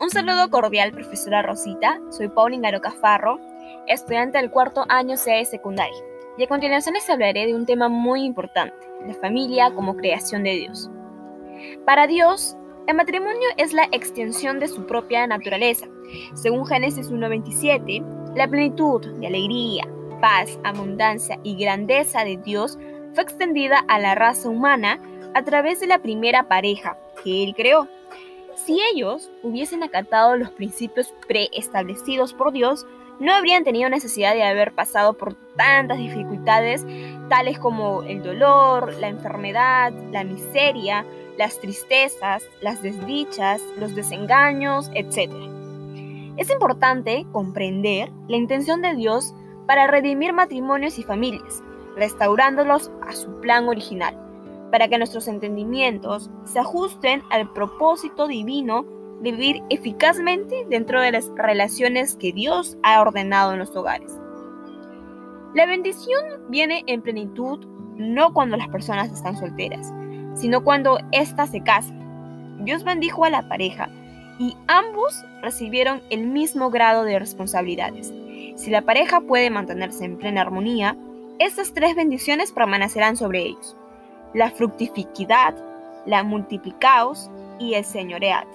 Un saludo cordial, profesora Rosita. Soy Pauline Garoca Farro, estudiante del cuarto año C de secundaria. Y a continuación les hablaré de un tema muy importante, la familia como creación de Dios. Para Dios, el matrimonio es la extensión de su propia naturaleza. Según Génesis 1.27, la plenitud de alegría, paz, abundancia y grandeza de Dios fue extendida a la raza humana a través de la primera pareja que Él creó. Si ellos hubiesen acatado los principios preestablecidos por Dios, no habrían tenido necesidad de haber pasado por tantas dificultades, tales como el dolor, la enfermedad, la miseria, las tristezas, las desdichas, los desengaños, etc. Es importante comprender la intención de Dios para redimir matrimonios y familias, restaurándolos a su plan original, para que nuestros entendimientos se ajusten al propósito divino de vivir eficazmente dentro de las relaciones que Dios ha ordenado en los hogares. La bendición viene en plenitud no cuando las personas están solteras, sino cuando éstas se casan. Dios bendijo a la pareja y ambos recibieron el mismo grado de responsabilidades. Si la pareja puede mantenerse en plena armonía, estas tres bendiciones permanecerán sobre ellos. La fructificidad, la multiplicaos y el señoread.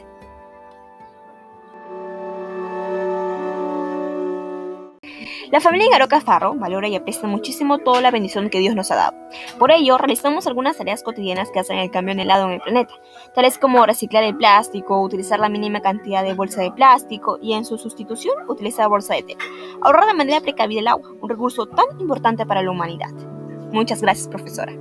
La familia Garoca Farro valora y aprecia muchísimo toda la bendición que Dios nos ha dado. Por ello, realizamos algunas tareas cotidianas que hacen el cambio en helado en el planeta, tales como reciclar el plástico, utilizar la mínima cantidad de bolsa de plástico y en su sustitución utilizar bolsa de té. Ahorrar de manera precavida el agua, un recurso tan importante para la humanidad. Muchas gracias, profesora.